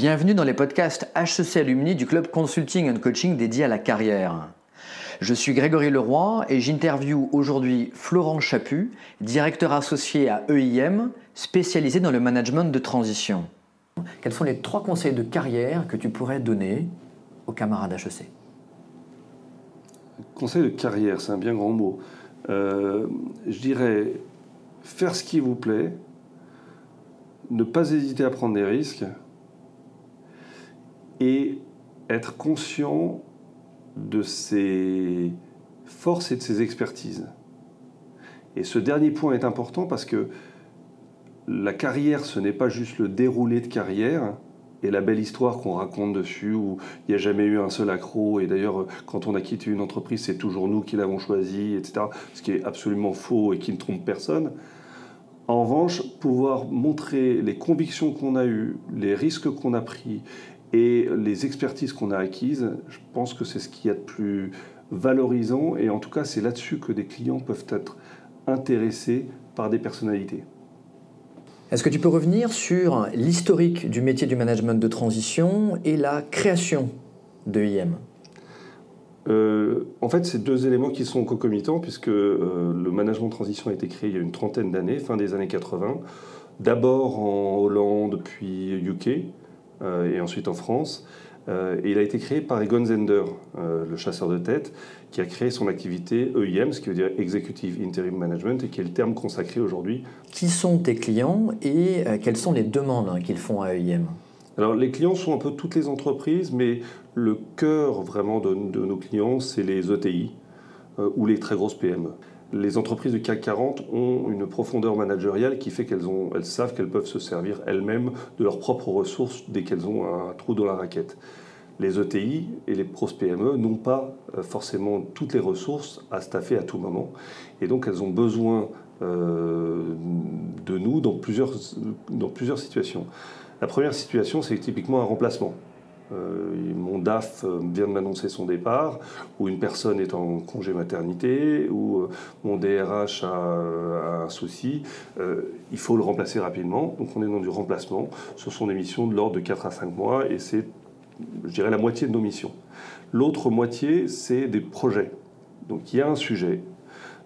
Bienvenue dans les podcasts HEC Alumni du club Consulting and Coaching dédié à la carrière. Je suis Grégory Leroy et j'interviewe aujourd'hui Florent Chaput, directeur associé à EIM, spécialisé dans le management de transition. Quels sont les trois conseils de carrière que tu pourrais donner aux camarades HEC Conseil de carrière, c'est un bien grand mot. Euh, je dirais faire ce qui vous plaît, ne pas hésiter à prendre des risques et être conscient de ses forces et de ses expertises. Et ce dernier point est important parce que la carrière, ce n'est pas juste le déroulé de carrière et la belle histoire qu'on raconte dessus où il n'y a jamais eu un seul accro et d'ailleurs quand on a quitté une entreprise c'est toujours nous qui l'avons choisi, etc. Ce qui est absolument faux et qui ne trompe personne. En revanche, pouvoir montrer les convictions qu'on a eues, les risques qu'on a pris et les expertises qu'on a acquises, je pense que c'est ce qu'il y a de plus valorisant. Et en tout cas c'est là-dessus que des clients peuvent être intéressés par des personnalités. Est-ce que tu peux revenir sur l'historique du métier du management de transition et la création de IM euh, en fait, c'est deux éléments qui sont concomitants, puisque euh, le management de transition a été créé il y a une trentaine d'années, fin des années 80, d'abord en Hollande, puis UK, et ensuite en France. Euh, et il a été créé par Egon Zender, euh, le chasseur de tête, qui a créé son activité EIM, ce qui veut dire Executive Interim Management, et qui est le terme consacré aujourd'hui. Qui sont tes clients et quelles sont les demandes qu'ils font à EIM alors les clients sont un peu toutes les entreprises, mais le cœur vraiment de, de nos clients, c'est les ETI ou les très grosses PME les entreprises du CAC 40 ont une profondeur managériale qui fait qu'elles elles savent qu'elles peuvent se servir elles-mêmes de leurs propres ressources dès qu'elles ont un trou dans la raquette. Les ETI et les pros PME n'ont pas euh, forcément toutes les ressources à staffer à tout moment. Et donc elles ont besoin euh, de nous dans plusieurs situations. La première situation, c'est typiquement un remplacement. Euh, mon DAF euh, vient de m'annoncer son départ, ou une personne est en congé maternité, ou euh, mon DRH a, un souci, il faut le remplacer rapidement. Donc on est dans du remplacement. Ce sont des missions de l'ordre de 4 à 5 mois, et c'est, je dirais, la moitié de nos missions. L'autre moitié, c'est des projets. Donc il y a un sujet,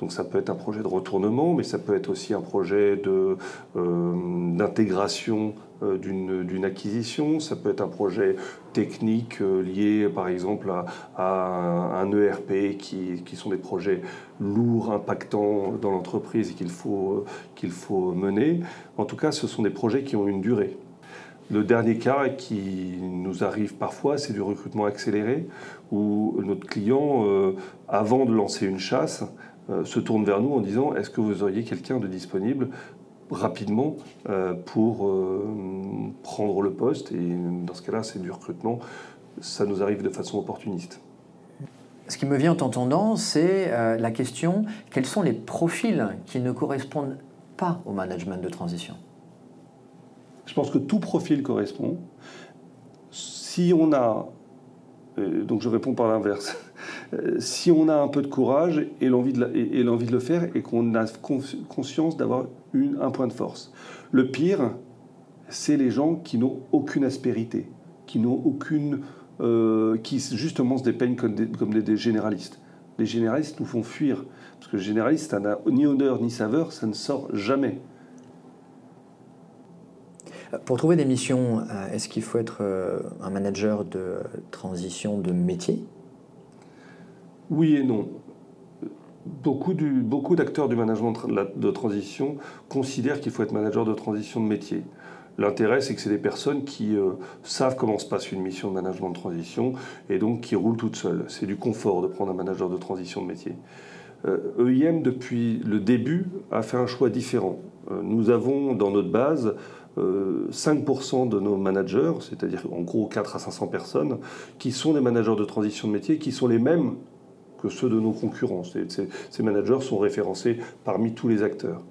donc ça peut être un projet de retournement, mais ça peut être aussi un projet euh, d'intégration euh, d'une acquisition, ça peut être un projet technique euh, lié par exemple à, un, ERP qui, qui, sont des projets lourds, impactants dans l'entreprise et qu'il faut, qu'il faut mener. En tout cas, ce sont des projets qui ont une durée. Le dernier cas qui nous arrive parfois, c'est du recrutement accéléré, où notre client, avant de lancer une chasse, euh, se tourne vers nous en disant est-ce que vous auriez quelqu'un de disponible rapidement euh, pour euh, prendre le poste? Et dans ce cas-là, c'est du recrutement. Ça nous arrive de façon opportuniste. Ce qui me vient en t'entendant, c'est la question quels sont les profils qui ne correspondent pas au management de transition? Je pense que tout profil correspond. Si on a. donc je réponds par l'inverse. Euh, si on a un peu de courage et l'envie de, et, de le faire et qu'on a conscience d'avoir un point de force. Le pire, c'est les gens qui n'ont aucune aspérité, qui n'ont aucune... Euh, qui justement se dépeignent comme, des, généralistes. Les généralistes nous font fuir, parce que généraliste, ça n'a ni odeur ni saveur, ça ne sort jamais. Pour trouver des missions, euh, est-ce qu'il faut être un manager de transition de métier? Oui et non. Beaucoup, d'acteurs du management de transition considèrent qu'il faut être manager de transition de métier. L'intérêt, c'est que c'est des personnes qui euh, savent comment se passe une mission de management de transition et donc qui roulent toutes seules. C'est du confort de prendre un manager de transition de métier. EIM, euh, e depuis le début, a fait un choix différent. Euh, nous avons dans notre base 5% de nos managers, c'est-à-dire en gros 4 à 500 personnes, qui sont des managers de transition de métier, qui sont les mêmes que ceux de nos concurrents. Ces, managers sont référencés parmi tous les acteurs.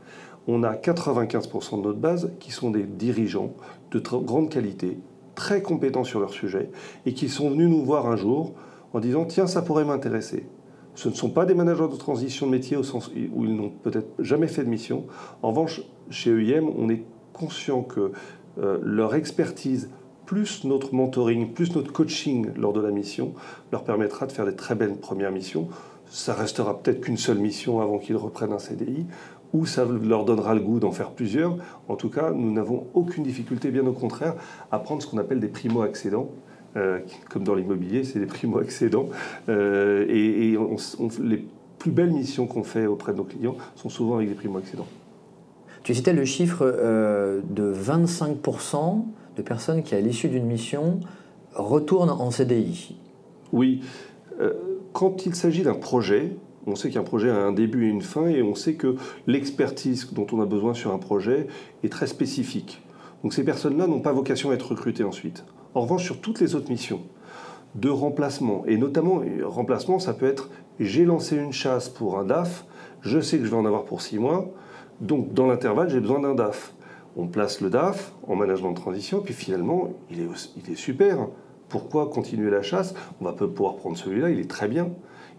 On a 95% de notre base qui sont des dirigeants de grande qualité, très compétents sur leur sujet, et qui sont venus nous voir un jour en disant Tiens, ça pourrait m'intéresser. Ce ne sont pas des managers de transition de métier au sens où ils n'ont peut-être jamais fait de mission. En revanche, chez EIM, on est conscient que euh, leur expertise plus notre mentoring, plus notre coaching lors de la mission leur permettra de faire des très belles premières missions. Ça restera peut-être qu'une seule mission avant qu'ils reprennent un CDI, ou ça leur donnera le goût d'en faire plusieurs. En tout cas, nous n'avons aucune difficulté, bien au contraire, à prendre ce qu'on appelle des primo-accédants. Euh, comme dans l'immobilier, c'est des primo-accédants. Euh, et, les plus belles missions qu'on fait auprès de nos clients sont souvent avec des primo-accédants. Tu citais le chiffre euh, de 25% de personnes qui, à l'issue d'une mission, retournent en CDI. Oui. quand il s'agit d'un projet, on sait qu'un projet a un début et une fin et on sait que l'expertise dont on a besoin sur un projet est très spécifique. Donc ces personnes-là n'ont pas vocation à être recrutées ensuite. En revanche, sur toutes les autres missions de remplacement, et notamment remplacement, ça peut être j'ai lancé une chasse pour un DAF, je sais que je vais en avoir pour six mois, donc dans l'intervalle, j'ai besoin d'un DAF. On place le DAF en management de transition, puis finalement, il est, super. Pourquoi continuer la chasse? On va pouvoir prendre celui-là, il est très bien.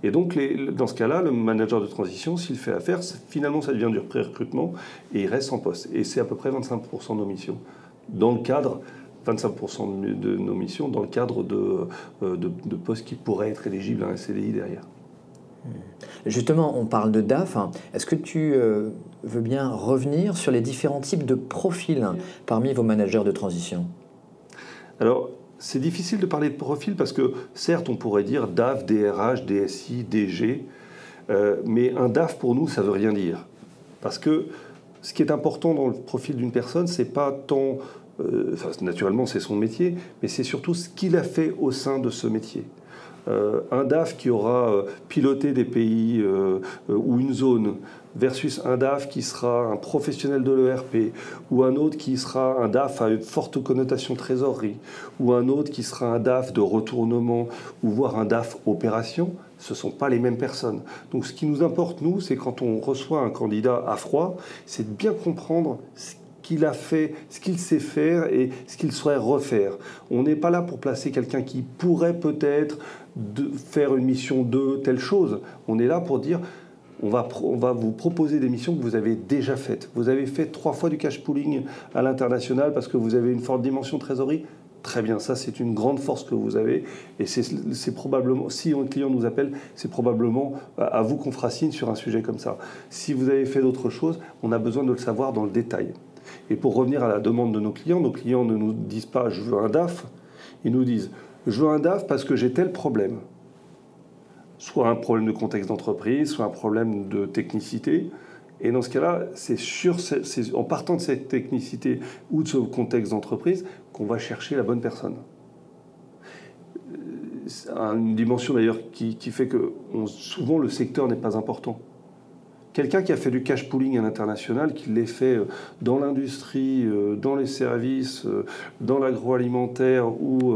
Et donc, dans ce cas-là, le manager de transition, s'il fait affaire, finalement, ça devient du pré-recrutement et il reste en poste. Et c'est à peu près 25% de nos missions. Dans le cadre, 25% de nos missions, dans le cadre euh, de, postes qui pourraient être éligibles à un CDI derrière. Hmm. Justement, on parle de DAF. Est-ce que tu euh, veux bien revenir sur les différents types de profils parmi vos managers de transition? Alors, c'est difficile de parler de profil parce que certes, on pourrait dire DAF, DRH, DSI, DG, euh, mais un DAF pour nous, ça veut rien dire. Parce que ce qui est important dans le profil d'une personne, c'est pas tant, euh, naturellement, c'est son métier, mais c'est surtout ce qu'il a fait au sein de ce métier. Euh, un DAF qui aura piloté des pays ou une zone versus un DAF qui sera un professionnel de l'ERP, ou un autre qui sera un DAF à une forte connotation trésorerie, ou un autre qui sera un DAF de retournement, ou voire un DAF opération, ce ne sont pas les mêmes personnes. Donc ce qui nous importe, nous, c'est quand on reçoit un candidat à froid, c'est de bien comprendre ce qu'il a fait, ce qu'il sait faire et ce qu'il souhaite refaire. On n'est pas là pour placer quelqu'un qui pourrait peut-être faire une mission de telle chose. On est là pour dire on va, on va vous proposer des missions que vous avez déjà faites. Vous avez fait trois fois du cash pooling à l'international parce que vous avez une forte dimension trésorerie. Très bien, ça c'est une grande force que vous avez et c'est probablement, si un client nous appelle, c'est probablement à vous qu'on fera signe sur un sujet comme ça. Si vous avez fait d'autres choses, on a besoin de le savoir dans le détail. Et pour revenir à la demande de nos clients, nos clients ne nous disent pas je veux un DAF, ils nous disent je veux un DAF parce que j'ai tel problème soit un problème de contexte d'entreprise, soit un problème de technicité. Et dans ce cas-là, c'est en partant de cette technicité ou de ce contexte d'entreprise qu'on va chercher la bonne personne. Une dimension d'ailleurs qui, fait que souvent le secteur n'est pas important. Quelqu'un qui a fait du cash pooling à l'international, qui l'ait fait euh, dans l'industrie, euh, dans les services, euh, dans l'agroalimentaire ou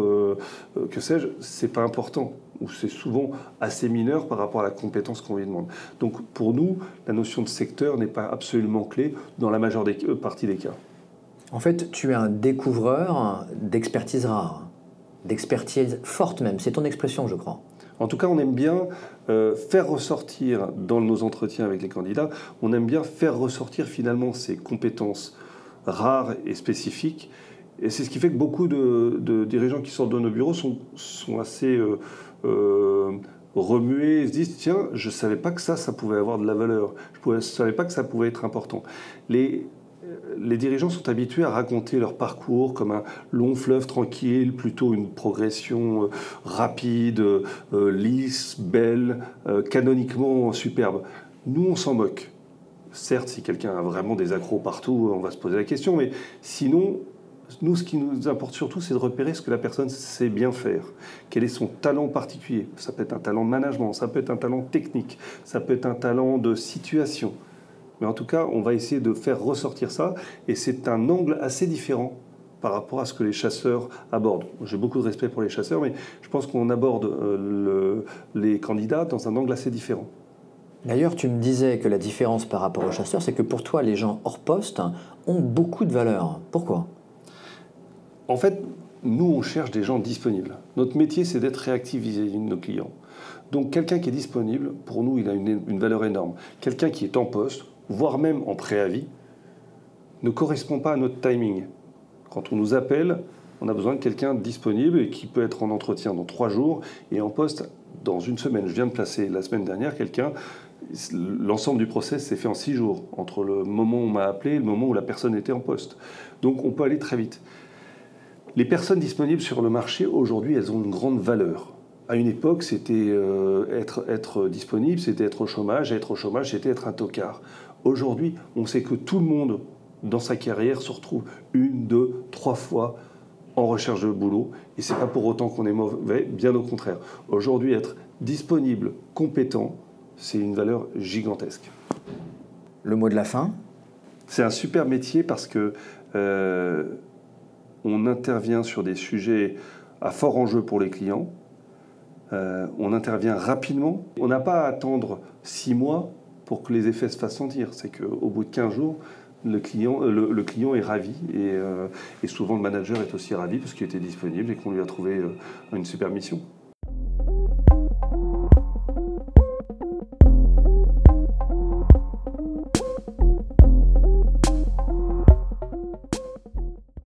que sais-je, c'est pas important ou c'est souvent assez mineur par rapport à la compétence qu'on lui demande. Donc pour nous, la notion de secteur n'est pas absolument clé dans la majeure partie des cas. En fait, tu es un découvreur d'expertise rare, d'expertise forte même. C'est ton expression, je crois. En tout cas, on aime bien euh, faire ressortir dans nos entretiens avec les candidats, on aime bien faire ressortir finalement ces compétences rares et spécifiques et c'est ce qui fait que beaucoup de, dirigeants qui sortent de nos bureaux sont, assez euh, euh, remués et se disent tiens, je ne savais pas que ça, ça pouvait avoir de la valeur. Je ne savais pas que ça pouvait être important. Les dirigeants sont habitués à raconter leur parcours comme un long fleuve tranquille, plutôt une progression euh, rapide, lisse, belle, canoniquement superbe. Nous, on s'en moque. Certes, si quelqu'un a vraiment des accros partout, on va se poser la question, mais sinon, nous, ce qui nous importe surtout, c'est de repérer ce que la personne sait bien faire. Quel est son talent particulier? Ça peut être un talent de management, ça peut être un talent technique, ça peut être un talent de situation. Mais en tout cas, on va essayer de faire ressortir ça, et c'est un angle assez différent par rapport à ce que les chasseurs abordent. J'ai beaucoup de respect pour les chasseurs, mais je pense qu'on aborde euh, les candidats dans un angle assez différent. D'ailleurs, tu me disais que la différence par rapport aux chasseurs, c'est que pour toi, les gens hors poste ont beaucoup de valeur. Pourquoi? En fait, nous, on cherche des gens disponibles. Notre métier, c'est d'être réactif vis-à-vis de nos clients. Donc, quelqu'un qui est disponible, pour nous, il a une, valeur énorme. Quelqu'un qui est en poste, voire même en préavis, ne correspond pas à notre timing. Quand on nous appelle, On a besoin de quelqu'un disponible et qui peut être en entretien dans trois jours et en poste dans une semaine. Je viens de placer la semaine dernière quelqu'un. L'ensemble du process s'est fait en six jours, entre le moment où on m'a appelé et le moment où la personne était en poste. Donc on peut aller très vite. Les personnes disponibles sur le marché, aujourd'hui, elles ont une grande valeur. À une époque, c'était euh, être, être disponible, c'était être au chômage. Être au chômage, c'était être un tocard. Aujourd'hui, on sait que tout le monde, dans sa carrière, se retrouve une, deux, trois fois en recherche de boulot. Et c'est pas pour autant qu'on est mauvais, bien au contraire. Aujourd'hui, être disponible, compétent, c'est une valeur gigantesque. Le mot de la fin? C'est un super métier parce que euh, on intervient sur des sujets à fort enjeu pour les clients. Euh, on intervient rapidement. On n'a pas à attendre six mois pour que les effets se fassent sentir. C'est qu'au bout de 15 jours, le client, euh, le, client est ravi et, et, souvent le manager est aussi ravi parce qu'il était disponible et qu'on lui a trouvé une super mission.